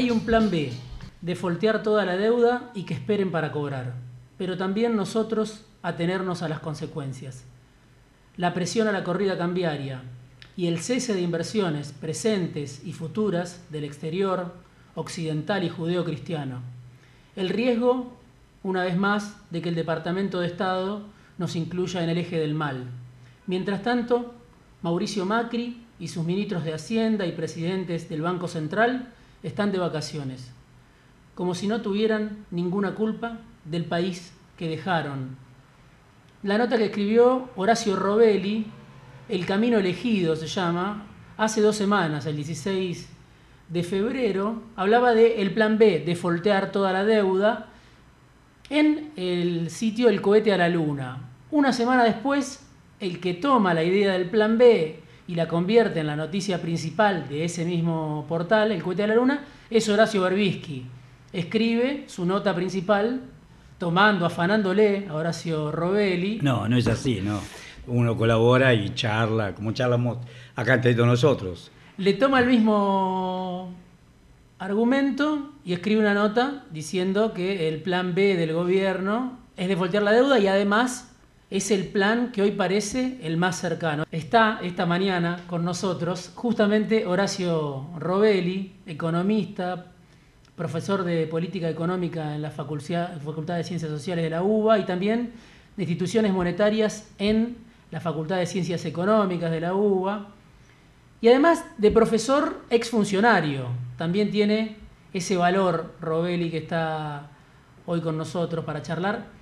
Hay un plan B, defoltear toda la deuda y que esperen para cobrar, pero también nosotros atenernos a las consecuencias. La presión a la corrida cambiaria y el cese de inversiones presentes y futuras del exterior, occidental y judeo-cristiano. El riesgo, una vez más, de que el Departamento de Estado nos incluya en el eje del mal. Mientras tanto, Mauricio Macri y sus ministros de Hacienda y presidentes del Banco Central están de vacaciones, como si no tuvieran ninguna culpa del país que dejaron. La nota que escribió Horacio Robelli, El Camino Elegido se llama, hace dos semanas, el 16 de febrero, hablaba de el plan B, de foltear toda la deuda, en el sitio El cohete a la luna. Una semana después, el que toma la idea del plan B y la convierte en la noticia principal de ese mismo portal, El cohete a la luna, es Horacio Berbisky. Escribe su nota principal tomando, afanándole a Horacio Robelli. No, no es así, no. Uno colabora y charla, como charlamos acá entre nosotros le toma el mismo argumento y escribe una nota diciendo que el plan B del gobierno es de voltear la deuda y además es el plan que hoy parece el más cercano. Está esta mañana con nosotros justamente Horacio Robelli, economista, profesor de política económica en la Facultad, de Ciencias Sociales de la UBA y también de instituciones monetarias en la Facultad de Ciencias Económicas de la UBA y además de profesor exfuncionario, también tiene ese valor, Robelli, que está hoy con nosotros para charlar.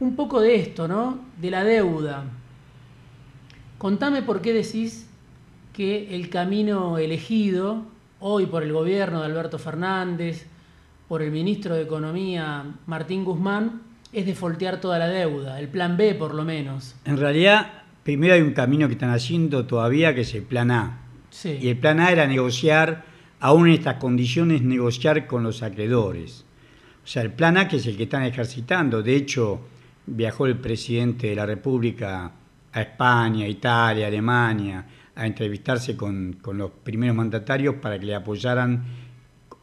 Un poco de esto, ¿no? De la deuda. Contame por qué decís que el camino elegido hoy por el gobierno de Alberto Fernández, por el ministro de Economía Martín Guzmán, es de foltear toda la deuda, el plan B por lo menos. En realidad, primero hay un camino que están haciendo todavía que es el plan A, y el plan A era negociar, aún en estas condiciones, negociar con los acreedores. O sea, el plan A que es el que están ejercitando. De hecho, viajó el presidente de la República a España, Italia, Alemania, a entrevistarse con, los primeros mandatarios para que le apoyaran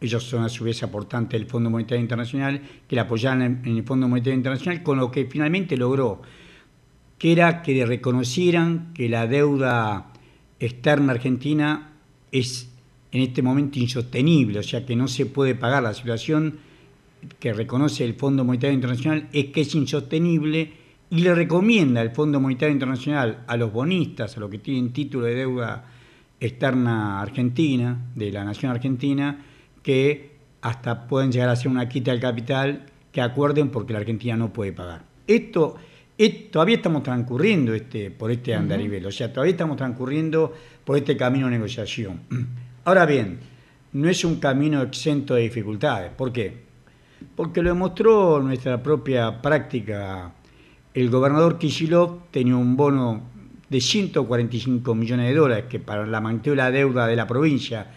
ellos son a su vez aportantes del Fondo Monetario Internacional, que le apoyaran en, el Fondo Monetario Internacional, con lo que finalmente logró, que era que reconocieran que la deuda externa argentina es en este momento insostenible, o sea que no se puede pagar. La situación que reconoce el Fondo Monetario Internacional es que es insostenible y le recomienda el Fondo Monetario Internacional a los bonistas, a los que tienen título de deuda externa argentina, de la nación argentina, que hasta pueden llegar a ser una quita del capital que acuerden porque la Argentina no puede pagar. Esto todavía estamos transcurriendo este, por este andarivel, o sea, todavía estamos transcurriendo por este camino de negociación. Ahora bien, no es un camino exento de dificultades. ¿Por qué? Porque lo demostró nuestra propia práctica. El gobernador Kishilov tenía un bono de 145 millones de dólares, que para la magnitud de la deuda de la provincia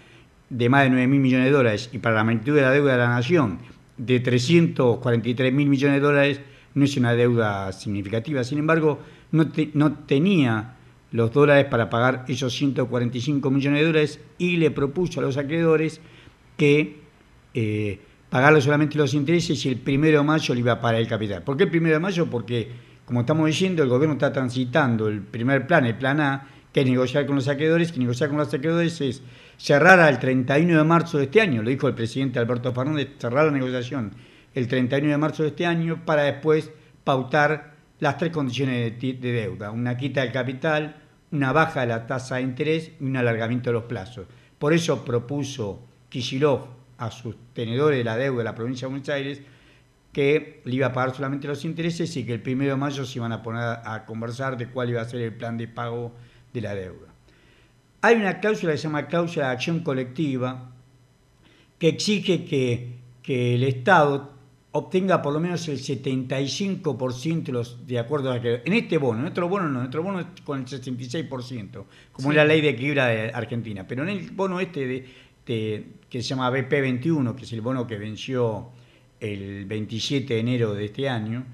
de más de 9 mil millones de dólares y para la magnitud de la deuda de la nación de 343 mil millones de dólares, no es una deuda significativa. Sin embargo, no, no tenía los dólares para pagar esos 145 millones de dólares y le propuso a los acreedores que eh, pagarle solamente los intereses y el primero de mayo le iba a pagar el capital. ¿Por qué el primero de mayo? Porque, como estamos diciendo, el gobierno está transitando el primer plan, el plan A, que es negociar con los acreedores, que negociar con los acreedores es cerrar al 31 de marzo de este año, lo dijo el presidente Alberto Fernández, cerrar la negociación el 31 de marzo de este año para después pautar las tres condiciones de, deuda, una quita del capital, una baja de la tasa de interés y un alargamiento de los plazos. Por eso propuso Kishilov a sus tenedores de la deuda de la provincia de Buenos Aires que le iba a pagar solamente los intereses y que el 1 de mayo se iban a poner a conversar de cuál iba a ser el plan de pago de la deuda. Hay una cláusula que se llama cláusula de acción colectiva que exige que, que el Estado obtenga por lo menos el 75% los, de acuerdo a que en este bono, en otro bono no, en otro bono es con el 66%, como es la ley de equilibrio de Argentina, pero en el bono este de, que se llama BP21, que es el bono que venció el 27 de enero de este año,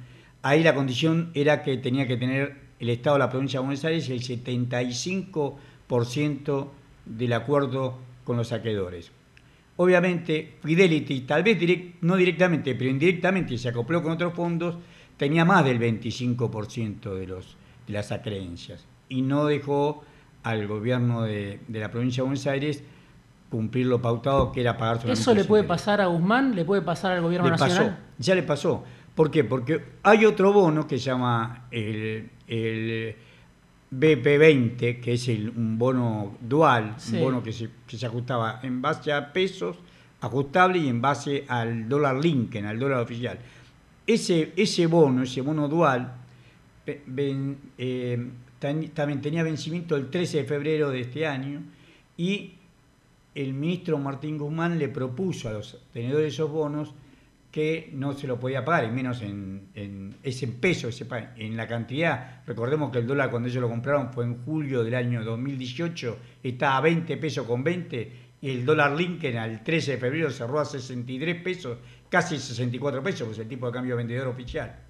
ahí la condición era que tenía que tener el Estado de la provincia de Buenos Aires el 75% del acuerdo con los saqueadores. Obviamente, Fidelity, tal vez no directamente, pero indirectamente se acopló con otros fondos, tenía más del 25% de, los, de las acreencias y no dejó al gobierno de, la provincia de Buenos Aires cumplir lo pautado que era pagar solamente ¿Eso le puede pasar a Guzmán? ¿Le puede pasar al gobierno le nacional? Pasó, ya le pasó. ¿Por qué? Porque hay otro bono que se llama el, BP20, que es un bono dual, un bono que se, que se ajustaba en base a pesos ajustable y en base al dólar Lincoln, al dólar oficial. Ese, ese bono, ese bono dual, eh, también tenía vencimiento el 13 de febrero de este año y el ministro Martín Guzmán le propuso a los tenedores de esos bonos que no se lo podía pagar, y menos en, en ese peso, ese, en la cantidad. Recordemos que el dólar cuando ellos lo compraron fue en julio del año 2018, estaba a 20 pesos con 20, y el dólar Lincoln al 13 de febrero cerró a 63 pesos, casi 64 pesos, pues el tipo de cambio vendedor oficial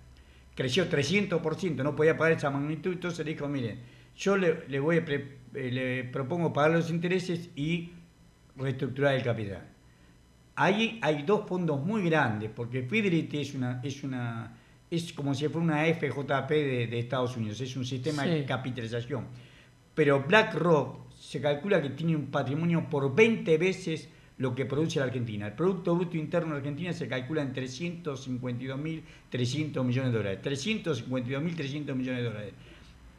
creció 300%, no podía pagar esa magnitud, entonces le dijo, miren, yo le, voy eh, le propongo pagar los intereses y reestructurar el capital. Ahí hay dos fondos muy grandes, porque Fidelity es una, es una, es como si fuera una FJP de, Estados Unidos, es un sistema de capitalización. Pero BlackRock se calcula que tiene un patrimonio por 20 veces lo que produce la Argentina. El Producto Bruto Interno de Argentina se calcula en 352.300 millones de dólares. 352.300 millones de dólares.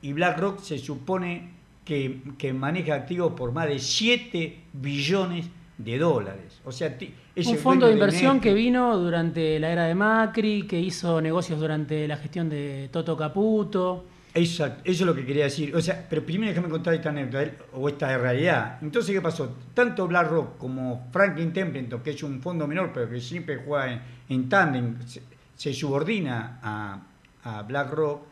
Y BlackRock se supone que, maneja activos por más de 7 billones de dólares. O sea, es un fondo de inversión que vino durante la era de Macri, que hizo negocios durante la gestión de Toto Caputo. Exacto, eso es lo que quería decir. O sea, pero primero déjame contar esta anécdota o esta realidad. Entonces, ¿qué pasó? Tanto BlackRock como Franklin Templeton, que es un fondo menor, pero que siempre juega en, en tándem, se, subordina a, a BlackRock,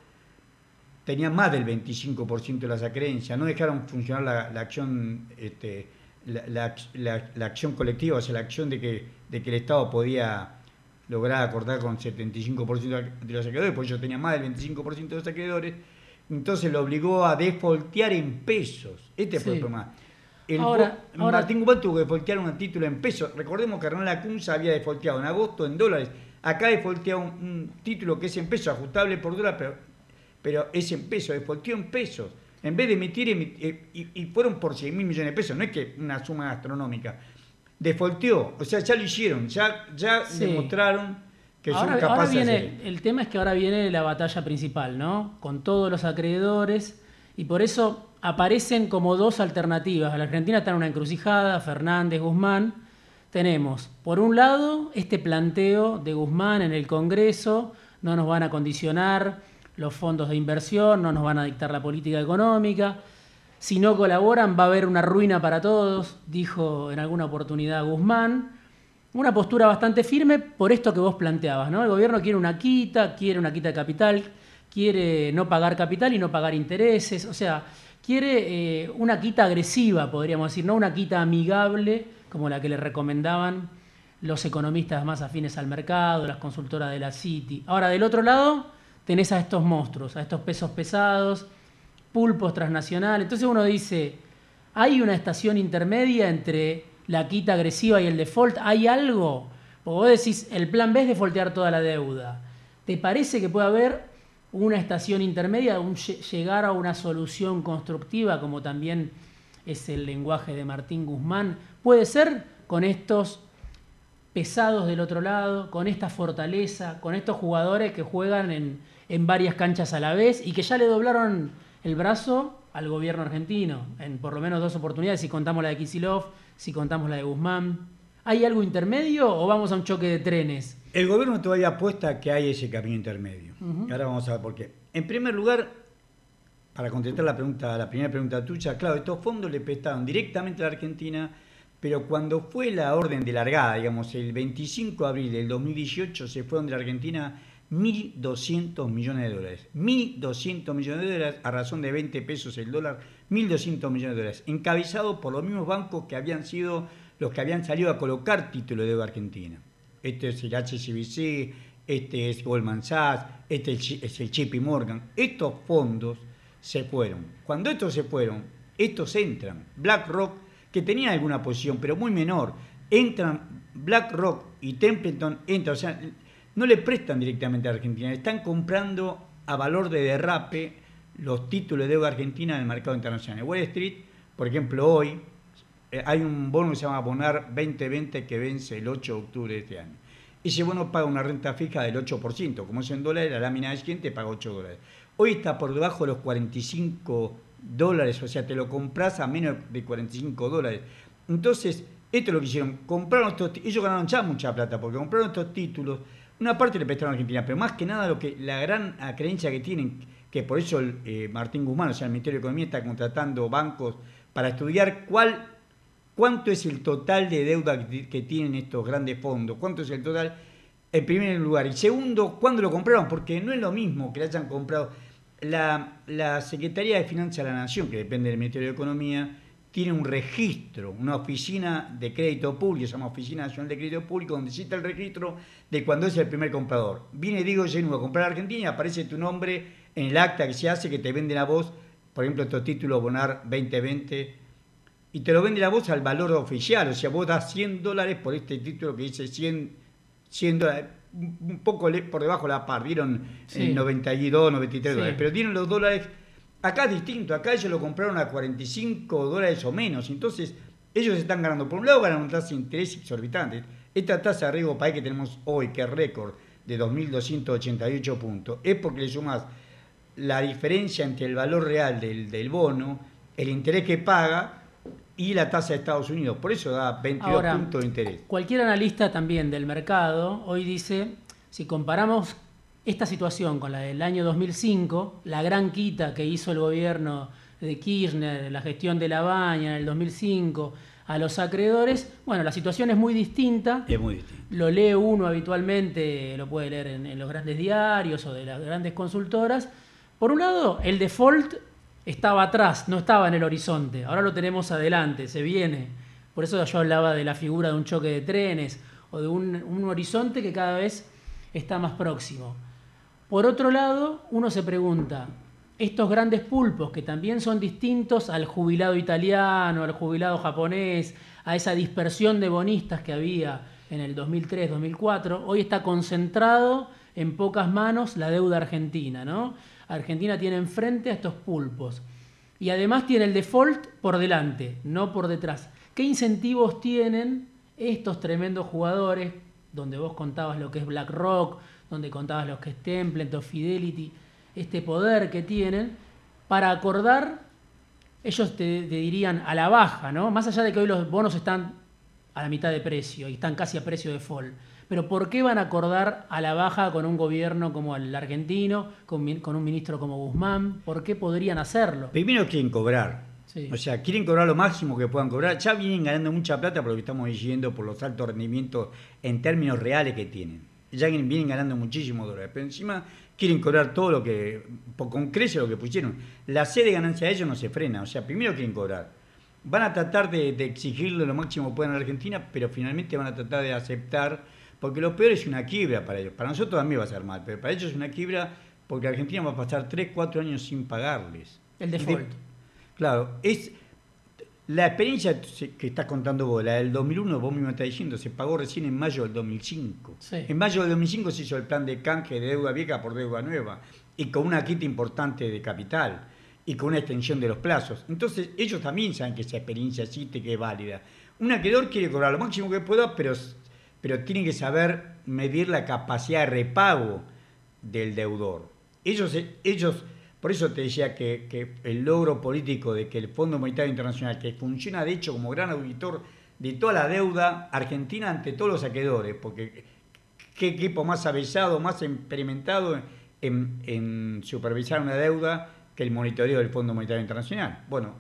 tenían más del 25% de las acreencias, no dejaron funcionar la, acción, este, la, acción colectiva, o sea, la acción de que, de que el Estado podía lograr acordar con 75% de los acreedores, porque ellos tenían más del 25% de los acreedores, entonces lo obligó a defoltear en pesos. Este fue el problema. El ahora, Martín Guzmán tuvo que defoltear un título en pesos. Recordemos que Hernán Lacunza había defolteado en agosto en dólares. Acá defolteó un, un, título que es en pesos, ajustable por dólar, pero, pero es en pesos, defolteó en pesos. En vez de emitir, eh, y, fueron por 100 mil millones de pesos, no es que una suma astronómica. Defolteó, o sea, ya lo hicieron, ya, ya demostraron ahora, viene, El tema es que ahora viene la batalla principal, ¿no? Con todos los acreedores y por eso aparecen como dos alternativas. La Argentina está en una encrucijada, Fernández, Guzmán. Tenemos, por un lado, este planteo de Guzmán en el Congreso, no nos van a condicionar los fondos de inversión, no nos van a dictar la política económica. Si no colaboran va a haber una ruina para todos, dijo en alguna oportunidad Guzmán una postura bastante firme por esto que vos planteabas, ¿no? El gobierno quiere una quita, quiere una quita de capital, quiere no pagar capital y no pagar intereses, o sea, quiere eh, una quita agresiva, podríamos decir, no una quita amigable como la que le recomendaban los economistas más afines al mercado, las consultoras de la City. Ahora, del otro lado, tenés a estos monstruos, a estos pesos pesados, pulpos transnacionales. Entonces uno dice, hay una estación intermedia entre la quita agresiva y el default, ¿hay algo? Porque vos decís, el plan B es defaultear toda la deuda. ¿Te parece que puede haber una estación intermedia, un llegar a una solución constructiva, como también es el lenguaje de Martín Guzmán? ¿Puede ser con estos pesados del otro lado, con esta fortaleza, con estos jugadores que juegan en, en varias canchas a la vez y que ya le doblaron el brazo al gobierno argentino en por lo menos dos oportunidades, si contamos la de Kisilov, si contamos la de Guzmán. ¿Hay algo intermedio o vamos a un choque de trenes? El gobierno todavía apuesta que hay ese camino intermedio. Ahora vamos a ver por qué. En primer lugar, para contestar la pregunta, la primera pregunta tuya, claro, estos fondos le prestaron directamente a la Argentina, pero cuando fue la orden de largada, digamos, el 25 de abril del 2018, se fueron de la Argentina 1.200 millones de dólares. 1.200 millones de dólares a razón de 20 pesos el dólar, 1.200 millones de dólares. Encabezado por los mismos bancos que habían sido los que habían salido a colocar título de deuda argentina. Este es el HCBC, este es Goldman Sachs, este es el JP Morgan. Estos fondos se fueron. Cuando estos se fueron, estos entran. BlackRock, que tenía alguna posición, pero muy menor, entran BlackRock y Templeton, entran, o sea, no le prestan directamente a Argentina, están comprando a valor de derrape los títulos de deuda argentina en el mercado internacional. Wall Street, por ejemplo, hoy eh, hay un bono que se llama Bonar 2020 que vence el 8 de octubre de este año. Ese bono paga una renta fija del 8%, como es en dólares, la lámina de siguiente paga 8 dólares. Hoy está por debajo de los 45 dólares, o sea, te lo compras a menos de 45 dólares. Entonces, esto es lo que hicieron, compraron estos ellos ganaron ya mucha plata porque compraron estos títulos, una parte le prestaron a Argentina, pero más que nada lo que la gran creencia que tienen, que por eso eh, Martín Guzmán, o sea, el Ministerio de Economía está contratando bancos para estudiar cuál cuánto es el total de deuda que tienen estos grandes fondos, cuánto es el total en primer lugar. Y segundo, ¿cuándo lo compraron? Porque no es lo mismo que le hayan comprado. La, la Secretaría de Finanzas de la Nación, que depende del Ministerio de Economía, tiene un registro, una oficina de crédito público, se llama Oficina Nacional de Crédito Público, donde cita el registro de cuando es el primer comprador. Viene Diego Genuvo a comprar a Argentina y aparece tu nombre en el acta que se hace, que te venden a vos, por ejemplo, estos títulos Bonar 2020, y te lo venden a vos al valor oficial, o sea, vos das 100 dólares por este título que dice 100, 100 dólares, un poco por debajo la par, dieron 92, 93 dólares, pero dieron los dólares Acá es distinto, acá ellos lo compraron a 45 dólares o menos, entonces ellos están ganando. Por un lado ganan una tasa de interés exorbitante. Esta tasa de riesgo país que tenemos hoy, que es récord de 2.288 puntos, es porque le sumas la diferencia entre el valor real del, bono, el interés que paga y la tasa de Estados Unidos. Por eso da 22 puntos de interés. Cualquier analista también del mercado hoy dice, si comparamos esta situación con la del año 2005, la gran quita que hizo el gobierno de Kirchner, la gestión de la baña en el 2005 a los acreedores, bueno, la situación es muy distinta. Es muy distinta. Lo lee uno habitualmente, lo puede leer en, los grandes diarios o de las grandes consultoras. Por un lado, el default estaba atrás, no estaba en el horizonte. Ahora lo tenemos adelante, se viene. Por eso yo hablaba de la figura de un choque de trenes o de un horizonte que cada vez está más próximo. Por otro lado, uno se pregunta, estos grandes pulpos que también son distintos al jubilado italiano, al jubilado japonés, a esa dispersión de bonistas que había en el 2003-2004, hoy está concentrado en pocas manos la deuda argentina, ¿no? Argentina tiene enfrente a estos pulpos y además tiene el default por delante, no por detrás. ¿Qué incentivos tienen estos tremendos jugadores, donde vos contabas lo que es BlackRock, donde contabas los que es Templeton, Fidelity, este poder que tienen, para acordar, ellos te, dirían a la baja, ¿no? Más allá de que hoy los bonos están a la mitad de precio y están casi a precio de fall. Pero ¿por qué van a acordar a la baja con un gobierno como el argentino, con, un ministro como Guzmán? ¿Por qué podrían hacerlo? Primero quieren cobrar. O sea, quieren cobrar lo máximo que puedan cobrar. Ya vienen ganando mucha plata por lo que estamos diciendo, por los altos rendimientos en términos reales que tienen ya vienen ganando muchísimos dólares, pero encima quieren cobrar todo lo que, con crece lo que pusieron. La sede de ganancia de ellos no se frena, o sea, primero quieren cobrar. Van a tratar de, exigirle lo máximo que puedan a Argentina, pero finalmente van a tratar de aceptar, porque lo peor es una quiebra para ellos. Para nosotros también va a ser mal, pero para ellos es una quiebra porque Argentina va a pasar 3, 4 años sin pagarles. El default. claro, es la experiencia que estás contando vos, la del 2001, vos mismo estás diciendo, se pagó recién en mayo del 2005. En mayo del 2005 se hizo el plan de canje de deuda vieja por deuda nueva y con una quita importante de capital y con una extensión de los plazos. Entonces, ellos también saben que esa experiencia existe, que es válida. Un acreedor quiere cobrar lo máximo que pueda, pero, pero tiene que saber medir la capacidad de repago del deudor. Ellos, ellos por eso te decía que, el logro político de que el Fondo Monetario Internacional, que funciona de hecho como gran auditor de toda la deuda argentina ante todos los acreedores, porque qué equipo más avisado, más experimentado en, supervisar una deuda que el monitoreo del Fondo Monetario Internacional. Bueno,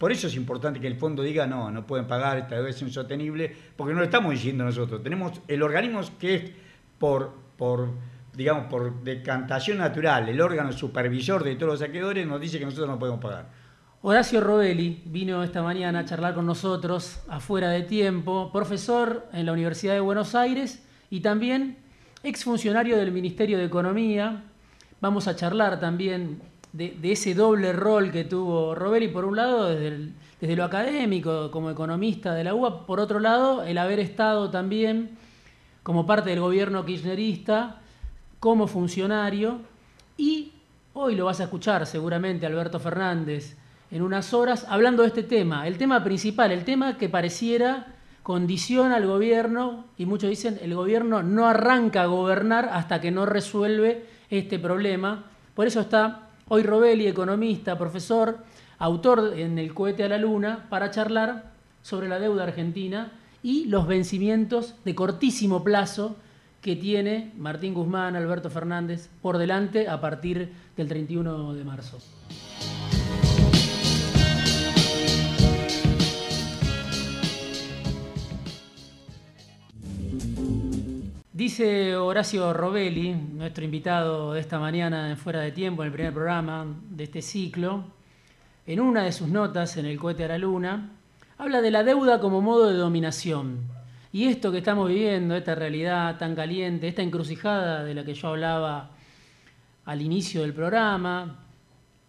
por eso es importante que el fondo diga, no, no pueden pagar, esta deuda es insostenible, porque no lo estamos diciendo nosotros. Tenemos el organismo que es por, por digamos, por decantación natural, el órgano supervisor de todos los saqueadores nos dice que nosotros no podemos pagar. Horacio Robelli vino esta mañana a charlar con nosotros afuera de tiempo, profesor en la Universidad de Buenos Aires y también exfuncionario del Ministerio de Economía. Vamos a charlar también de, ese doble rol que tuvo Robelli, por un lado desde desde lo académico, como economista de la UBA, por otro lado, el haber estado también como parte del gobierno kirchnerista, como funcionario, y hoy lo vas a escuchar seguramente Alberto Fernández en unas horas hablando de este tema, el tema principal, el tema que pareciera condiciona al gobierno, y muchos dicen el gobierno no arranca a gobernar hasta que no resuelve este problema. Por eso está hoy Robelli, economista, profesor, autor en El cohete a la luna, para charlar sobre la deuda argentina y los vencimientos de cortísimo plazo que tiene Martín Guzmán, Alberto Fernández por delante a partir del 31 de marzo. Dice Horacio Robelli, nuestro invitado de esta mañana en Fuera de Tiempo, en el primer programa de este ciclo, en una de sus notas en El cohete a la luna, habla de la deuda como modo de dominación. Y esto que estamos viviendo, esta realidad tan caliente, esta encrucijada de la que yo hablaba al inicio del programa,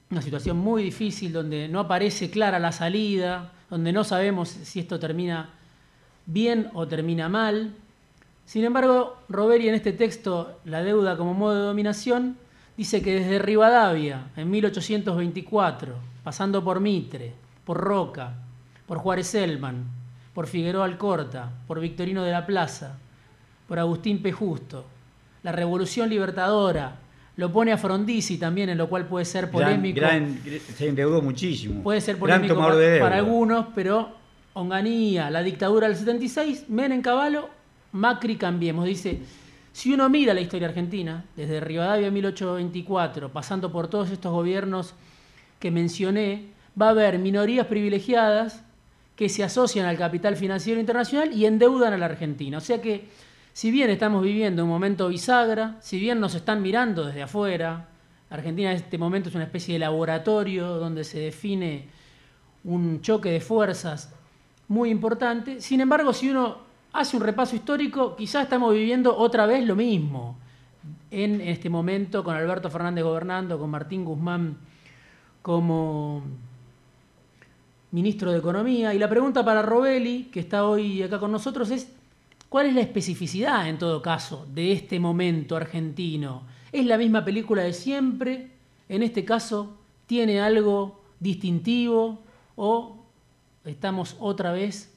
una situación muy difícil donde no aparece clara la salida, donde no sabemos si esto termina bien o termina mal. Sin embargo, Roberi en este texto, La deuda como modo de dominación, dice que desde Rivadavia, en 1824, pasando por Mitre, por Roca, por Juárez Elman, por Figueroa Alcorta, por Victorino de la Plaza, por Agustín P. Justo, la Revolución Libertadora, lo pone a Frondizi también, en lo cual puede ser polémico. se endeudó muchísimo. Puede ser polémico para, para, algunos, pero Onganía, la dictadura del 76, Menem Caballo Macri cambiemos. Dice, si uno mira la historia argentina, desde Rivadavia 1824, pasando por todos estos gobiernos que mencioné, va a haber minorías privilegiadas que se asocian al capital financiero internacional y endeudan a la Argentina. O sea que, si bien estamos viviendo un momento bisagra, si bien nos están mirando desde afuera, Argentina en este momento es una especie de laboratorio donde se define un choque de fuerzas muy importante, sin embargo, si uno hace un repaso histórico, quizás estamos viviendo otra vez lo mismo en este momento con Alberto Fernández gobernando, con Martín Guzmán como ministro de Economía. Y la pregunta para Robelli, que está hoy acá con nosotros, es ¿cuál es la especificidad en todo caso de este momento argentino? ¿Es la misma película de siempre? ¿En este caso tiene algo distintivo o estamos otra vez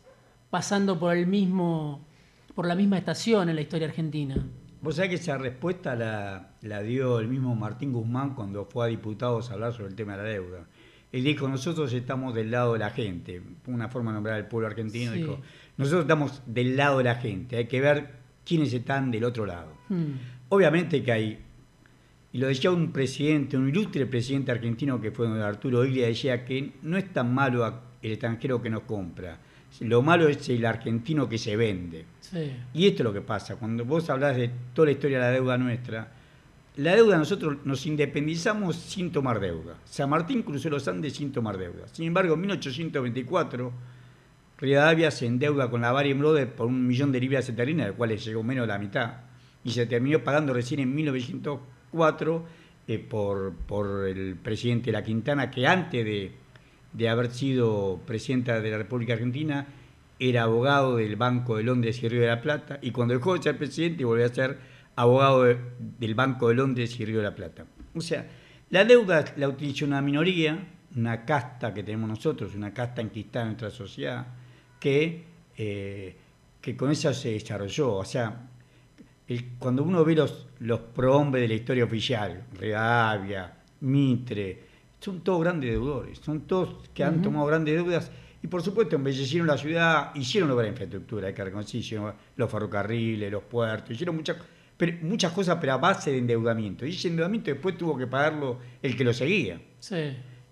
pasando por el mismo, por la misma estación en la historia argentina. Vos sabés que esa respuesta la, dio el mismo Martín Guzmán cuando fue a diputados a hablar sobre el tema de la deuda. Él dijo, nosotros estamos del lado de la gente, una forma de nombrar al pueblo argentino, dijo, nosotros estamos del lado de la gente, hay que ver quiénes están del otro lado. Hmm. Obviamente que hay, y lo decía un presidente, un ilustre presidente argentino que fue don Arturo Iglia, decía que no es tan malo el extranjero que nos compra, lo malo es el argentino que se vende. Y esto es lo que pasa. Cuando vos hablas de toda la historia de la deuda nuestra, la deuda nosotros nos independizamos sin tomar deuda. San Martín cruzó los Andes sin tomar deuda. Sin embargo, en 1824, Rivadavia se endeuda con la Bari Brothers por un millón de libras esterlinas, del cual llegó menos de la mitad, y se terminó pagando recién en 1904 eh, por, por el presidente de La Quintana, que antes de de haber sido presidenta de la República Argentina, era abogado del Banco de Londres y Río de la Plata, y cuando dejó de ser presidente volvió a ser abogado del Banco de Londres y Río de la Plata. O sea, la deuda la utiliza una minoría, una casta que tenemos nosotros, una casta enquistada en nuestra sociedad, que, eh, que con esa se desarrolló. O sea, cuando uno ve los, los prohombres de la historia oficial, Rivadavia, Mitre, son todos grandes deudores, son todos que han tomado grandes deudas y por supuesto embellecieron la ciudad, hicieron obra de infraestructura, hay que reconocer, los ferrocarriles, los puertos, hicieron muchas, pero, muchas cosas pero a base de endeudamiento. Y ese endeudamiento después tuvo que pagarlo el que lo seguía.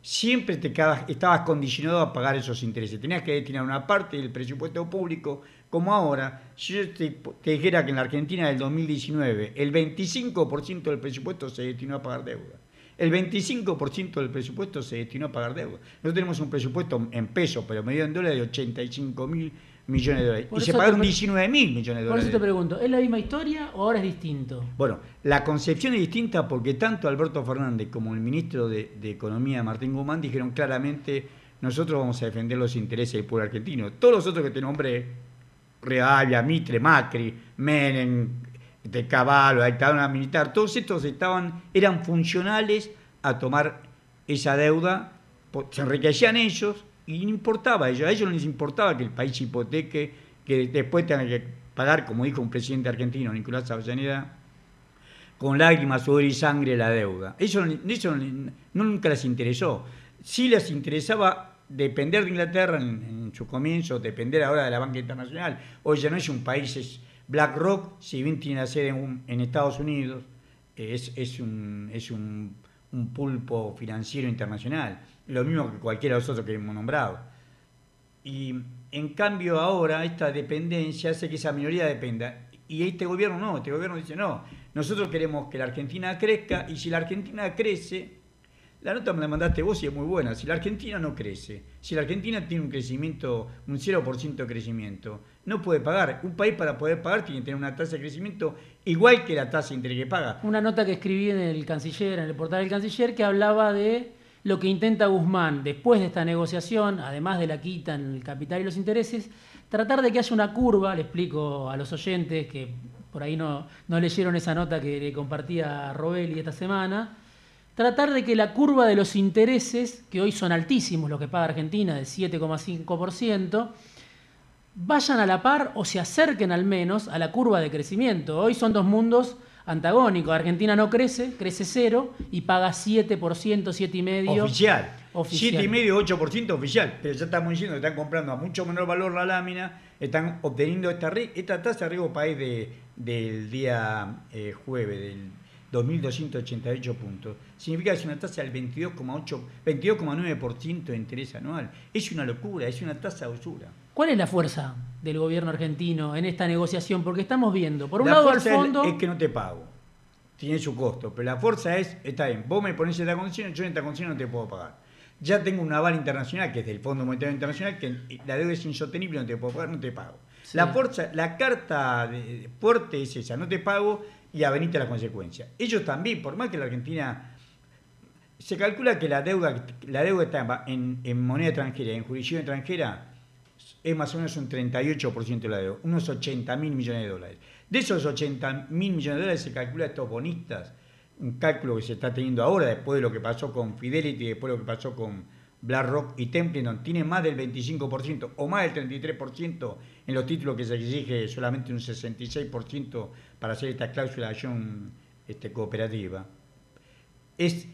Siempre te estabas condicionado a pagar esos intereses. Tenías que destinar una parte del presupuesto público, como ahora. Si yo te, te dijera que en la Argentina del 2019 el 25% del presupuesto se destinó a pagar deuda el 25% del presupuesto se destinó a pagar deuda. Nosotros tenemos un presupuesto en pesos, pero medio en dólares, de 85 mil millones de dólares. y se pagaron 19 mil millones de dólares. Por eso te pregunto, ¿es la misma historia o ahora es distinto? Bueno, la concepción es distinta porque tanto Alberto Fernández como el ministro de, Economía, Martín Guzmán, dijeron claramente nosotros vamos a defender los intereses del pueblo argentino. Todos los otros que te nombré, Realia, Mitre, Macri, Menem, de Caballo, dictadura militar, todos estos estaban, eran funcionales a tomar esa deuda, se enriquecían ellos y no importaba a ellos, a ellos no les importaba que el país hipoteque, que después tengan que pagar, como dijo un presidente argentino, Nicolás Avellaneda, con lágrimas, sudor y sangre la deuda. Eso, eso nunca les interesó. Sí les interesaba depender de Inglaterra en, su comienzo, depender ahora de la banca internacional. Hoy ya no es un país, BlackRock, si bien tiene la sede en, Estados Unidos, es, un, un, pulpo financiero internacional, lo mismo que cualquiera de los otros que hemos nombrado. Y en cambio ahora esta dependencia hace que esa minoría dependa. Y este gobierno no, este gobierno dice no, nosotros queremos que la Argentina crezca y si la Argentina crece, la nota me la mandaste vos y es muy buena. Si la Argentina no crece, si la Argentina tiene un crecimiento, un 0% de crecimiento, no puede pagar. Un país para poder pagar tiene que tener una tasa de crecimiento igual que la tasa de interés que paga. Una nota que escribí en el canciller, en el portal del canciller, que hablaba de lo que intenta Guzmán después de esta negociación, además de la quita en el capital y los intereses, tratar de que haya una curva, le explico a los oyentes que por ahí no, no leyeron esa nota que le compartía Robelli esta semana, tratar de que la curva de los intereses, que hoy son altísimos los que paga Argentina, de 7,5%, vayan a la par o se acerquen al menos a la curva de crecimiento. Hoy son dos mundos antagónicos. Argentina no crece, crece cero y paga 7%, 7,5%. Oficial. oficial. 7,5%, 8% oficial. Pero ya estamos diciendo que están comprando a mucho menor valor la lámina, están obteniendo esta, esta tasa de riesgo país del día eh, jueves, del 2.288 puntos. Significa que es una tasa del 22,8, 22,9% de interés anual. Es una locura, es una tasa de usura. ¿Cuál es la fuerza del gobierno argentino en esta negociación? Porque estamos viendo, por un lado al fondo... Es, que no te pago, tiene su costo, pero la fuerza es, está bien, vos me pones esta condición, yo en esta condición no te puedo pagar. Ya tengo un aval internacional, que es del Fondo Monetario Internacional, que la deuda es insostenible, no te puedo pagar, no te pago. La fuerza, la carta fuerte es esa, no te pago y a venirte la consecuencia. Ellos también, por más que la Argentina... Se calcula que la deuda, la deuda está en, en moneda extranjera, en jurisdicción extranjera, es más o menos un 38% de la deuda, unos 80 mil millones de dólares. De esos 80 mil millones de dólares se calcula estos bonistas, un cálculo que se está teniendo ahora después de lo que pasó con Fidelity, después de lo que pasó con BlackRock y Templeton, tiene más del 25% o más del 33% en los títulos que se exige solamente un 66% para hacer esta cláusula de acción este, cooperativa, es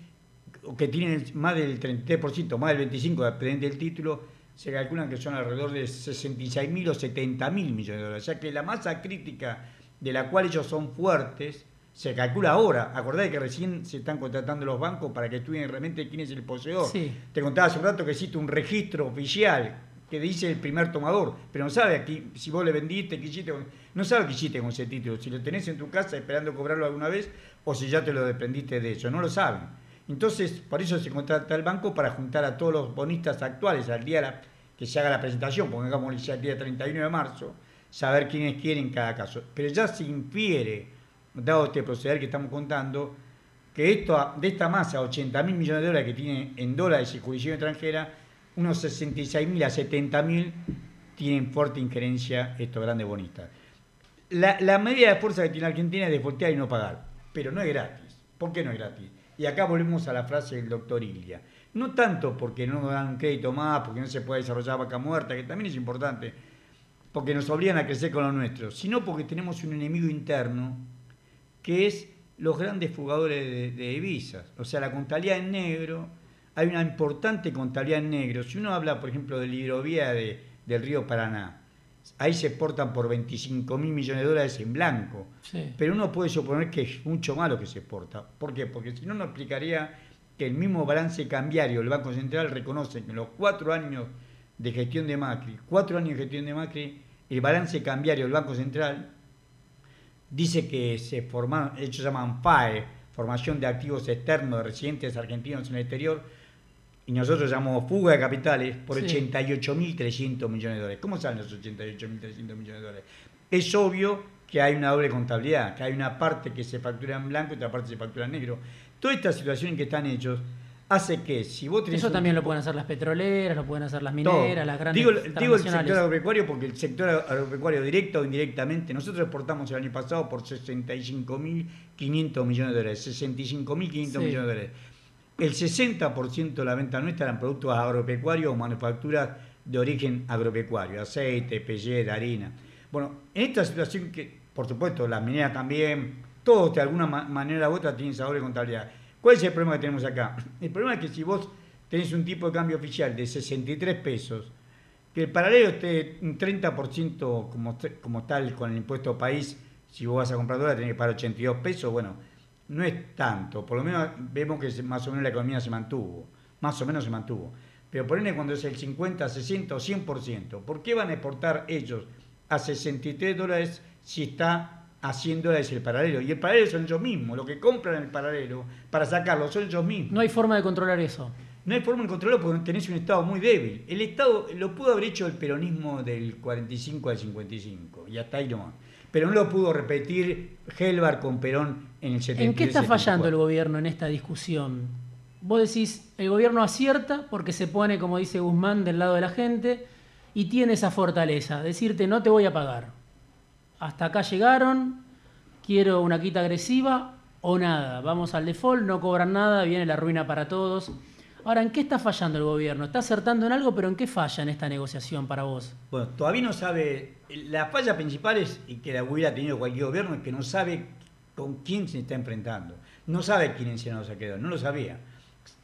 que tienen más del 33%, más del 25% dependiente del título, se calculan que son alrededor de 66.000 o 70.000 millones de dólares. O sea que la masa crítica de la cual ellos son fuertes se calcula ahora. Acordá que recién se están contratando los bancos para que estudien realmente quién es el poseedor. Te contaba hace un rato que existe un registro oficial que dice el primer tomador, pero no sabe aquí si vos le vendiste, qué hiciste, no sabe qué hiciste con ese título, si lo tenés en tu casa esperando cobrarlo alguna vez o si ya te lo dependiste de eso, no lo saben. Entonces, por eso se contrata el banco para juntar a todos los bonistas actuales al día que se haga la presentación, pongamos el día 31 de marzo, saber quiénes quieren cada caso. Pero ya se infiere, dado este proceder que estamos contando, que esto, de esta masa, 80 mil millones de dólares que tiene en dólares y jurisdicción extranjera, unos 66.000 a 70.000 tienen fuerte injerencia estos grandes bonistas. La, la, medida de fuerza que tiene Argentina es de voltear y no pagar, pero no es gratis. ¿Por qué no es gratis? Y acá volvemos a la frase del doctor Ilia. No tanto porque no nos dan crédito más, porque no se puede desarrollar vaca muerta, que también es importante, porque nos obligan a crecer con lo nuestro, sino porque tenemos un enemigo interno que es los grandes fugadores de, de divisas. O sea, la contabilidad en negro hay una importante contabilidad en negro. Si uno habla, por ejemplo, de la hidrovía del río Paraná, ahí se exportan por 25 mil millones de dólares en blanco. Pero uno puede suponer que es mucho malo que se exporta. ¿Por qué? Porque si no, no explicaría que el mismo balance cambiario del Banco Central reconoce que en los cuatro años de gestión de Macri, cuatro años de gestión de Macri, el balance cambiario del Banco Central dice que se formaron, ellos llaman FAE, formación de activos externos de residentes argentinos en el exterior, y nosotros llamamos fuga de capitales por 88.300 millones de dólares. ¿Cómo salen los 88.300 millones de dólares? Es obvio que hay una doble contabilidad, que hay una parte que se factura en blanco y otra parte se factura en negro. Toda esta situación en que están hechos hace que si vos tenés Eso también lo pueden hacer las petroleras, lo pueden hacer las mineras, las grandes Digo, digo el sector agropecuario porque el sector agropecuario directo o indirectamente, nosotros exportamos el año pasado por 65.500 millones de dólares, 65.500 millones de dólares. El 60% de la venta nuestra eran productos agropecuarios o manufacturas de origen agropecuario, aceite, pellet, harina. Bueno, en esta situación que, por supuesto, las mineras también, todos de alguna manera u otra tienen sabor de contabilidad. ¿Cuál es el problema que tenemos acá? El problema es que si vos tenés un tipo de cambio oficial de 63 pesos, que el paralelo esté un 30% como, tal con el impuesto país, si vos vas a comprar dólares tenés que pagar 82 pesos, bueno, no es tanto, por lo menos vemos que más o menos la economía se mantuvo, más o menos se mantuvo. Pero por ende cuando es el 50, 60 o 100%, ¿por qué van a exportar ellos a 63 dólares si está a 100 dólares el paralelo? Y el paralelo son ellos mismos, lo que compran el paralelo para sacarlo son ellos mismos. No hay forma de controlar eso. No hay forma de controlarlo porque tenés un Estado muy débil. El Estado lo pudo haber hecho el peronismo del 45 al 55, y hasta ahí no. Pero no lo pudo repetir Helvar con Perón en el 70. ¿En qué está fallando el gobierno en esta discusión? Vos decís, el gobierno acierta porque se pone, como dice Guzmán, del lado de la gente y tiene esa fortaleza, decirte no te voy a pagar. Hasta acá llegaron, quiero una quita agresiva o nada. Vamos al default, no cobran nada, viene la ruina para todos. Ahora, ¿en qué está fallando el gobierno? ¿Está acertando en algo, pero en qué falla en esta negociación para vos? Bueno, todavía no sabe. La falla principal es, y que la hubiera tenido cualquier gobierno, es que no sabe con quién se está enfrentando. No sabe quién en Senado se quedó, no lo sabía.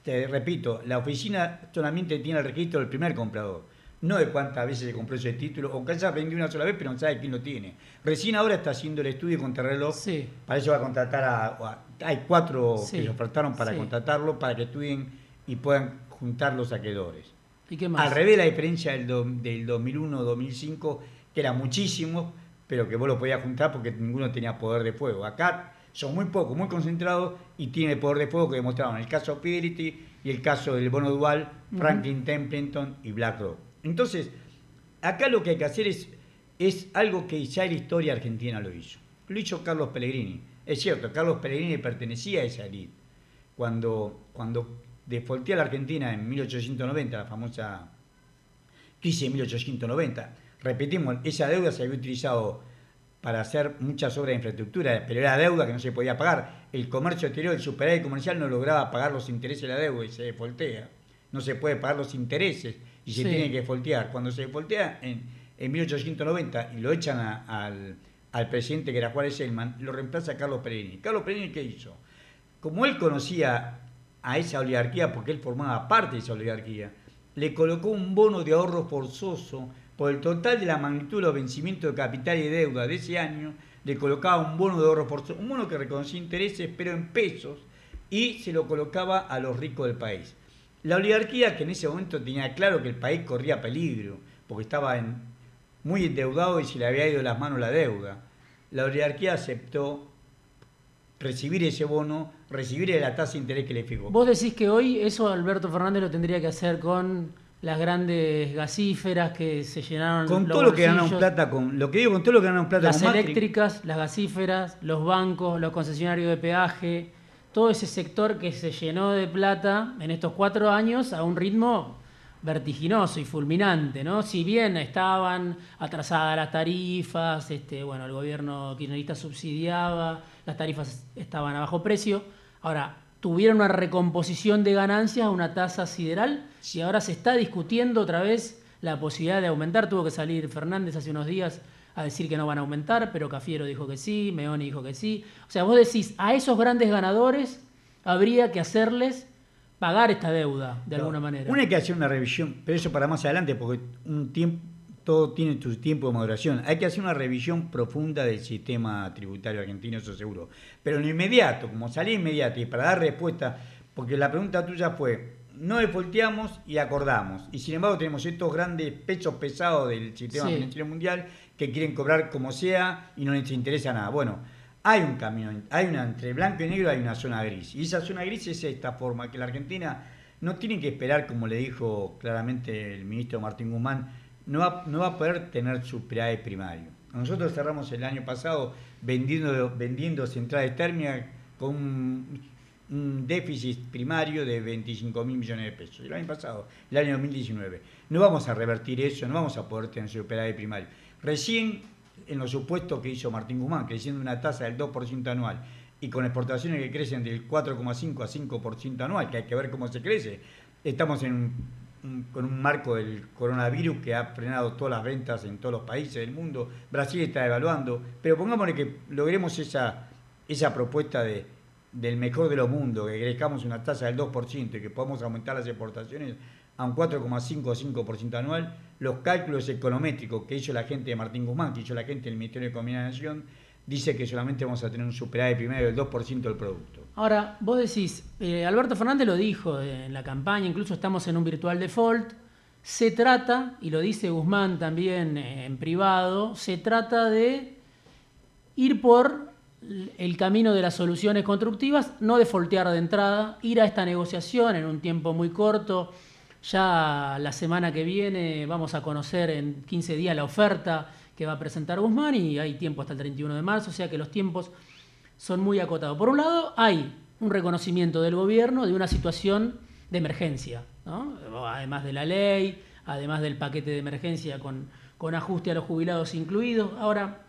Te repito, la oficina solamente tiene el registro del primer comprador no de cuántas veces se compró ese título, o que haya vendido una sola vez, pero no sabe quién lo tiene. Recién ahora está haciendo el estudio con Terreloj, sí. para eso va a contratar a... hay cuatro que se ofertaron para contratarlo, para que estudien y puedan juntar los saquedores. ¿Y qué más? Al revés la diferencia del, del 2001-2005, que era muchísimo, pero que vos lo podías juntar porque ninguno tenía poder de fuego. Acá son muy pocos, muy concentrados y tiene poder de fuego que demostraron el caso Fidelity y el caso del bono dual, Franklin Templeton y BlackRock. Entonces, acá lo que hay que hacer es, es algo que ya la historia argentina lo hizo. Lo hizo Carlos Pellegrini. Es cierto, Carlos Pellegrini pertenecía a esa elite. Cuando, cuando defaultía la Argentina en 1890, la famosa crisis de 1890, repetimos, esa deuda se había utilizado para hacer muchas obras de infraestructura, pero era deuda que no se podía pagar. El comercio exterior, el superávit comercial no lograba pagar los intereses de la deuda y se defaultea. No se puede pagar los intereses y se tiene que defaultear. Cuando se defaultea en, en 1890 y lo echan al, al, presidente que era Juárez Selman, lo reemplaza Carlos Perini. Carlos Perini, ¿qué hizo? Como él conocía a esa oligarquía porque él formaba parte de esa oligarquía, le colocó un bono de ahorro forzoso por el total de la magnitud de los vencimientos de capital y deuda de ese año, le colocaba un bono de ahorro forzoso, un bono que reconocía intereses pero en pesos y se lo colocaba a los ricos del país. La oligarquía que en ese momento tenía claro que el país corría peligro porque estaba muy endeudado y se le había ido de las manos la deuda, la oligarquía aceptó recibir ese bono, recibir la tasa de interés que le fijó. Vos decís que hoy eso Alberto Fernández lo tendría que hacer con las grandes gasíferas que se llenaron con todo lo que ganaron plata con lo que digo con todo lo que ganaron plata las eléctricas las gasíferas los bancos los concesionarios de peaje todo ese sector que se llenó de plata en estos cuatro años a un ritmo vertiginoso y fulminante, ¿no? Si bien estaban atrasadas las tarifas, este, bueno, el gobierno kirchnerista subsidiaba, las tarifas estaban a bajo precio, ahora tuvieron una recomposición de ganancias a una tasa sideral y ahora se está discutiendo otra vez la posibilidad de aumentar. Tuvo que salir Fernández hace unos días a decir que no van a aumentar, pero Cafiero dijo que sí, Meoni dijo que sí. O sea, vos decís, a esos grandes ganadores habría que hacerles pagar esta deuda de alguna manera. Una hay que hacer una revisión, pero eso para más adelante, porque un tiempo, todo tiene su tiempo de maduración. Hay que hacer una revisión profunda del sistema tributario argentino, eso seguro. Pero en inmediato, como salía inmediato y para dar respuesta, porque la pregunta tuya fue, no defolteamos y acordamos. Y sin embargo tenemos estos grandes pechos pesados del sistema financiero mundial que quieren cobrar como sea y no les interesa nada. Bueno, hay un camino, hay una, entre blanco y negro hay una zona gris. Y esa zona gris es esta forma, que la Argentina no tiene que esperar, como le dijo claramente el ministro Martín Guzmán, no va, no va a poder tener su PRAE primario. Nosotros cerramos el año pasado vendiendo, vendiendo centrales térmicas con un, déficit primario de 25 mil millones de pesos. El año pasado, el año 2019. No vamos a revertir eso, no vamos a poder tener superávit primario. Recién, en los supuestos que hizo Martín Guzmán, creciendo una tasa del 2% anual y con exportaciones que crecen del 4,5 a 5% anual, que hay que ver cómo se crece, estamos con un marco del coronavirus que ha frenado todas las ventas en todos los países del mundo. Brasil está evaluando, pero pongámosle que logremos esa, propuesta de, del mejor de los mundos, que crezcamos una tasa del 2% y que podamos aumentar las exportaciones a un 4,5 o 5% anual, los cálculos econométricos que hizo la gente de Martín Guzmán, que hizo la gente del Ministerio de Economía de Nación, dice que solamente vamos a tener un superávit primero del 2% del producto. Ahora, vos decís, eh, Alberto Fernández lo dijo en la campaña, incluso estamos en un virtual default, se trata, y lo dice Guzmán también eh, en privado, se trata de ir por el camino de las soluciones constructivas, no de foltear de entrada, ir a esta negociación en un tiempo muy corto. Ya la semana que viene vamos a conocer en 15 días la oferta que va a presentar Guzmán y hay tiempo hasta el 31 de marzo, o sea que los tiempos son muy acotados. Por un lado, hay un reconocimiento del gobierno de una situación de emergencia, además de la ley, además del paquete de emergencia con, con ajuste a los jubilados incluidos. Ahora,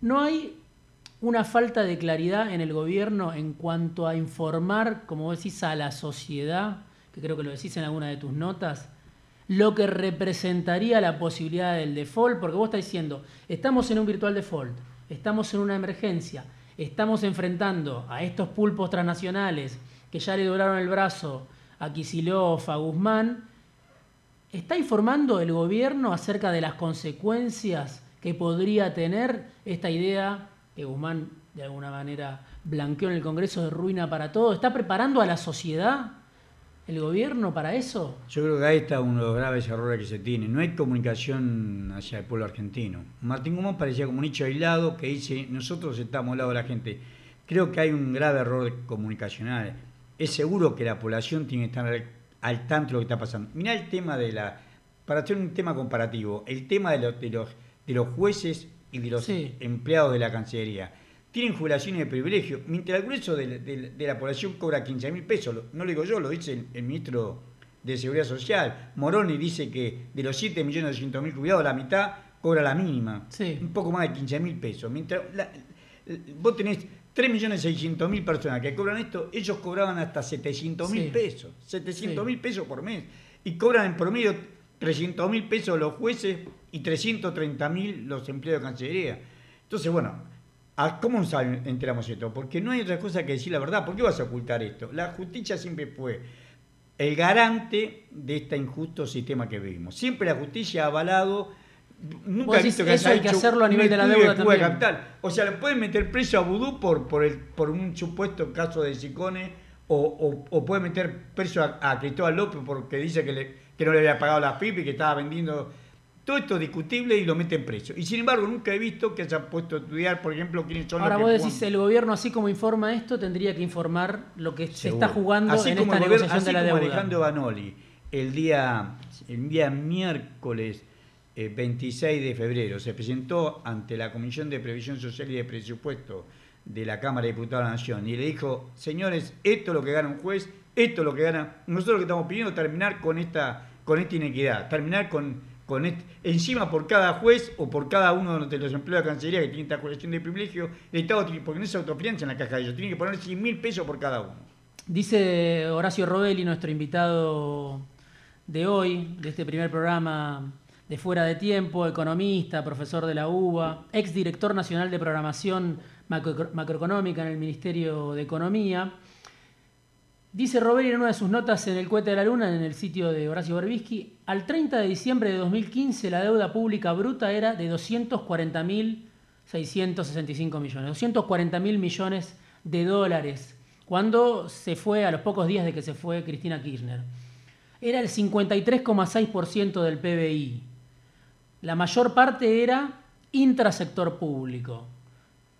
no hay una falta de claridad en el gobierno en cuanto a informar, como decís, a la sociedad, que creo que lo decís en alguna de tus notas, lo que representaría la posibilidad del default, porque vos estás diciendo, estamos en un virtual default, estamos en una emergencia, estamos enfrentando a estos pulpos transnacionales que ya le doblaron el brazo a Kisilov, a Guzmán, ¿está informando el gobierno acerca de las consecuencias que podría tener esta idea que Guzmán de alguna manera blanqueó en el Congreso de ruina para todo? ¿Está preparando a la sociedad el gobierno para eso? Yo creo que ahí está uno de los graves errores que se tiene. No hay comunicación hacia el pueblo argentino. Martín Guzmán parecía como un nicho aislado que dice, nosotros estamos al lado de la gente. Creo que hay un grave error comunicacional. Es seguro que la población tiene que estar al, tanto de lo que está pasando. Mirá el tema de la... Para hacer un tema comparativo, el tema de los, de los, de los jueces y de los empleados de la Cancillería. Tienen jubilaciones de privilegio, mientras el grueso de, la población cobra 15 mil pesos. No lo digo yo, lo dice el, ministro de Seguridad Social. Moroni dice que de los 7 millones mil jubilados, la mitad cobra la mínima. Un poco más de 15 mil pesos. Mientras vos tenés 3 millones mil personas que cobran esto, ellos cobraban hasta 700 mil pesos. 700 mil pesos por mes. Y cobran en promedio 300 mil pesos los jueces y 330 mil los empleados de Cancillería. Entonces, bueno, ¿cómo nos enteramos esto? Porque no hay otra cosa que decir la verdad. ¿Por qué vas a ocultar esto? La justicia siempre fue el garante de este injusto sistema que vivimos. Siempre la justicia ha avalado nunca he visto que eso hay que hacerlo a nivel de la deuda también. capital. O sea, le pueden meter preso a Vudú por, por, el, por un supuesto caso de Sicone o, o, pueden meter preso a, Cristóbal López porque dice que, le, que no le había pagado la PIB y que estaba vendiendo todo esto es discutible y lo meten preso. Y sin embargo, nunca he visto que se haya puesto a estudiar, por ejemplo, quiénes son Ahora los que vos decís, el gobierno, así como informa esto, tendría que informar lo que se está jugando en esta negociación de la como deuda. Alejandro Banoli, el día, el día miércoles 26 eh, de febrero, se presentó ante la Comisión de Previsión Social y de Presupuesto de la Cámara de Diputados de la Nación y le dijo, señores, esto es lo que gana un juez, esto es lo que gana... Nosotros lo que estamos pidiendo es terminar con esta, con esta inequidad, terminar con con encima por cada juez o por cada uno de los empleados de Cancillería que tiene esta colección de privilegio, el Estado tiene, porque no se autofinancia en la caja de ellos, tiene que poner 100 mil pesos por cada uno. Dice Horacio Robelli, nuestro invitado de hoy, de este primer programa de Fuera de Tiempo, economista, profesor de la UBA, ex director nacional de programación macroeconómica en el Ministerio de Economía, Dice Robert en una de sus notas en el cohete de la luna, en el sitio de Horacio Berbisky, al 30 de diciembre de 2015 la deuda pública bruta era de 240.665 millones, 240.000 millones de dólares, cuando se fue, a los pocos días de que se fue Cristina Kirchner. Era el 53,6% del PBI. La mayor parte era intrasector público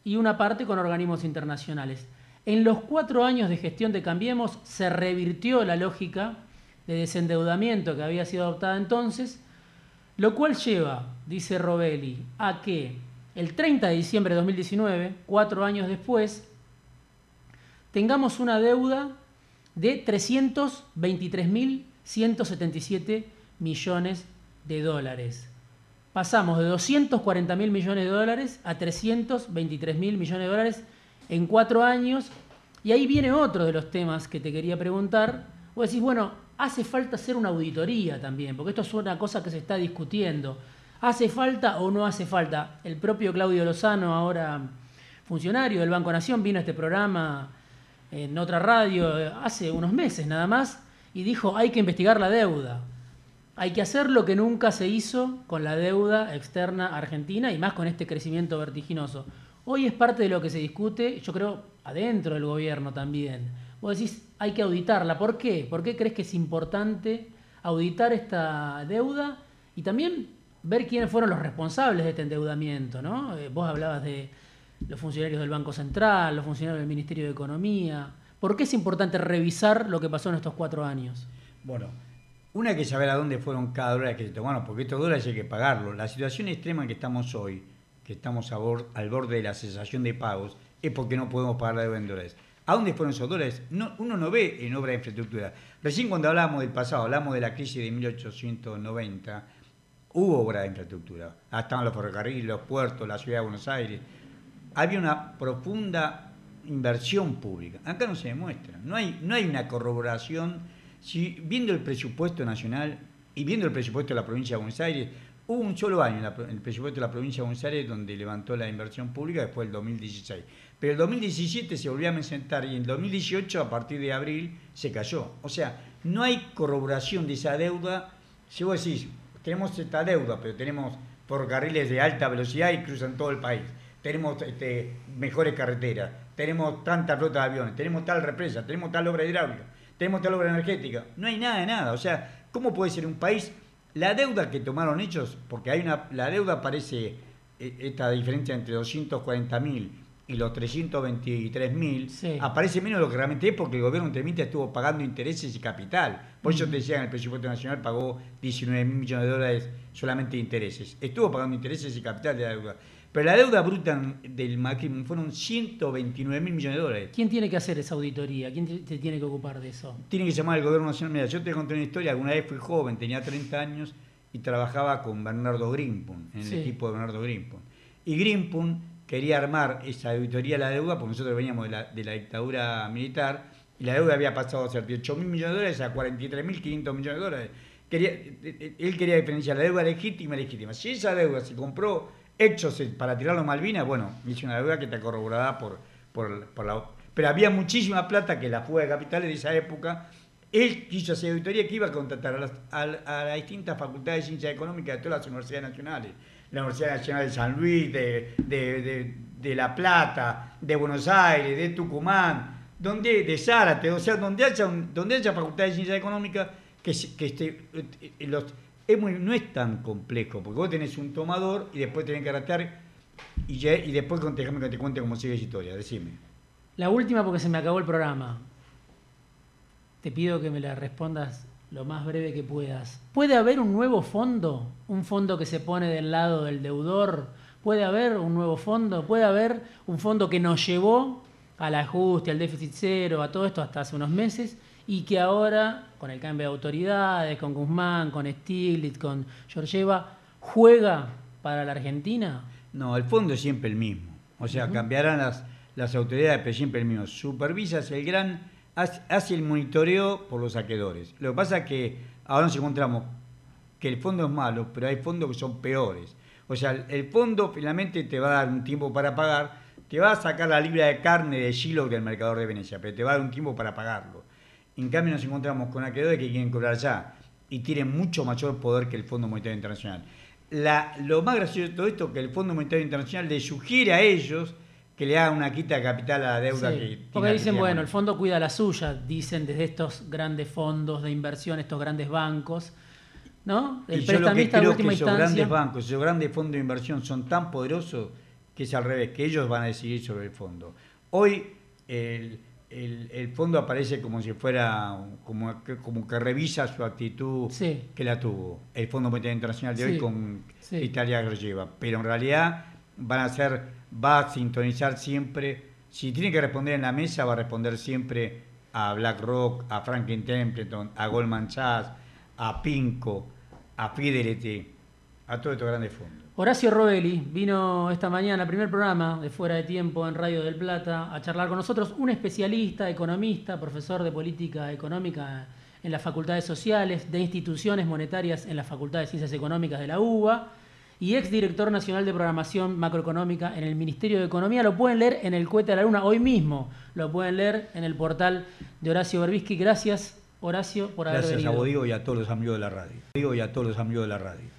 y una parte con organismos internacionales. En los cuatro años de gestión de Cambiemos se revirtió la lógica de desendeudamiento que había sido adoptada entonces, lo cual lleva, dice Robelli, a que el 30 de diciembre de 2019, cuatro años después, tengamos una deuda de 323.177 millones de dólares. Pasamos de 240 mil millones de dólares a 323 mil millones de dólares en cuatro años. Y ahí viene otro de los temas que te quería preguntar. Vos decís, bueno, hace falta hacer una auditoría también, porque esto es una cosa que se está discutiendo. ¿Hace falta o no hace falta? El propio Claudio Lozano, ahora funcionario del Banco Nación, vino a este programa en otra radio eh, hace unos meses nada más y dijo hay que investigar la deuda. Hay que hacer lo que nunca se hizo con la deuda externa argentina y más con este crecimiento vertiginoso. Hoy es parte de lo que se discute, yo creo, adentro del gobierno también. Vos decís, hay que auditarla. ¿Por qué? ¿Por qué crees que es importante auditar esta deuda y también ver quiénes fueron los responsables de este endeudamiento? ¿no? Eh, vos hablabas de los funcionarios del Banco Central, los funcionarios del Ministerio de Economía. ¿Por qué es importante revisar lo que pasó en estos cuatro años? Bueno, una hay que saber a dónde fueron cada dólar que se tomaron, porque estos dólares hay que pagarlo. La situación extrema en que estamos hoy, que estamos al borde de la cesación de pagos, es porque no podemos pagar la deuda en dólares. ¿A dónde fueron esos dólares? uno no ve en obra de infraestructura. Recién cuando hablamos del pasado, hablamos de la crisis de 1890, hubo obra de infraestructura. Ah, estaban los ferrocarriles, los puertos, la ciudad de Buenos Aires. Había una profunda inversión pública. Acá no se demuestra. No hay, no hay una corroboración si viendo el presupuesto nacional y viendo el presupuesto de la provincia de Buenos Aires, hubo un solo año en, el presupuesto de la provincia de Buenos Aires donde levantó la inversión pública después del 2016. Pero el 2017 se volvió a presentar y en el 2018, a partir de abril, se cayó. O sea, no hay corroboración de esa deuda. Si vos decís, tenemos esta deuda, pero tenemos ferrocarriles de alta velocidad y cruzan todo el país. Tenemos este, mejores carreteras, tenemos tanta flota de aviones, tenemos tal represa, tenemos tal obra hidráulica tenemos tal obra energética. No hay nada de nada. O sea, ¿cómo puede ser un país? La deuda que tomaron ellos, porque hay una, la deuda parece eh, esta diferencia entre 240 mil y los 323 mil, aparece menos de lo que realmente es porque el gobierno intermitente estuvo pagando intereses y capital. Por eso te decía, en el presupuesto nacional pagó 19 mil millones de dólares solamente de intereses. Estuvo pagando intereses y capital de la deuda. Pero la deuda bruta del Macri fueron 129 mil millones de dólares. ¿Quién tiene que hacer esa auditoría? ¿Quién se tiene que ocupar de eso? Tiene que llamar al gobierno nacional. Mira, yo te conté una historia. Alguna vez fui joven, tenía 30 años y trabajaba con Bernardo Grimpun, en el equipo de Bernardo Grimpun. Y Grimpun quería armar esa auditoría de la deuda porque nosotros veníamos de la, de la dictadura militar y la deuda había pasado de ser 8 mil millones de dólares a 43 mil 500 millones de dólares. Quería, él quería diferenciar la deuda legítima y legítima. Si esa deuda se compró hechos para tirarlo a Malvinas, bueno, hice una deuda que está corroborada por, por, la... Pero había muchísima plata que la fuga de capitales de esa época. Él quiso hacer auditoría que iba a contratar a las, a, distintas facultades de ciencias económicas de todas las universidades nacionales. La Universidad Nacional de San Luis, de, de, La Plata, de Buenos Aires, de Tucumán, donde, de Zárate, o sea, donde haya, facultades de ciencias económicas que, que esté, no es tan complejo, porque vos tenés un tomador y después tenés que ratear y, y después déjame que te cuente cómo sigue esa historia, decime. La última porque se me acabó el programa. Te pido que me la respondas lo más breve que puedas. ¿Puede haber un nuevo fondo? ¿Un fondo que se pone del lado del deudor? ¿Puede haber un nuevo fondo? ¿Puede haber un fondo que nos llevó al ajuste, al déficit cero, a todo esto hasta hace unos meses? Y que ahora, con el cambio de autoridades, con Guzmán, con Stiglitz, con Georgieva, juega para la Argentina? No, el fondo es siempre el mismo. O sea, cambiarán las, las autoridades, pero siempre el mismo. Supervisa el gran, hace el monitoreo por los saqueadores. Lo que pasa es que ahora nos encontramos que el fondo es malo, pero hay fondos que son peores. O sea, el fondo finalmente te va a dar un tiempo para pagar, te va a sacar la libra de carne de Shiloh del mercador de Venecia, pero te va a dar un tiempo para pagarlo. En cambio nos encontramos con acreedores que quieren cobrar ya y tienen mucho mayor poder que el Fondo Monetario Internacional. lo más gracioso de todo esto es que el Fondo Monetario Internacional le sugiere a ellos que le hagan una quita de capital a la deuda que Porque dicen, bueno, el fondo cuida la suya, dicen desde estos grandes fondos de inversión, estos grandes bancos. ¿No? El y yo lo que creo que esos grandes bancos, esos grandes fondos de inversión son tan poderosos que es al revés, que ellos van a decidir sobre el fondo. Hoy el, el, fondo aparece como si fuera, como que, como que revisa su actitud que la tuvo el Fondo Monetario Internacional de hoy con Italia que lo lleva. Pero en realidad van a ser, va a sintonizar siempre si tiene que responder en la mesa, va a responder siempre a BlackRock, a Franklin Templeton, a Goldman Sachs, a Pinco, a Fidelity, a todos estos grandes fondos. Horacio Roelli vino esta mañana, primer programa de Fuera de Tiempo en Radio del Plata, a charlar con nosotros, un especialista, economista, profesor de política económica en las facultades sociales, de instituciones monetarias en la Facultad de Ciencias Económicas de la UBA y ex director nacional de programación macroeconómica en el Ministerio de Economía. Lo pueden leer en el Cohete de la Luna hoy mismo, lo pueden leer en el portal de Horacio Berbisky. Gracias, Horacio, por haber venido. Gracias a vos, y a todos los amigos de la radio. Digo y a todos los amigos de la radio.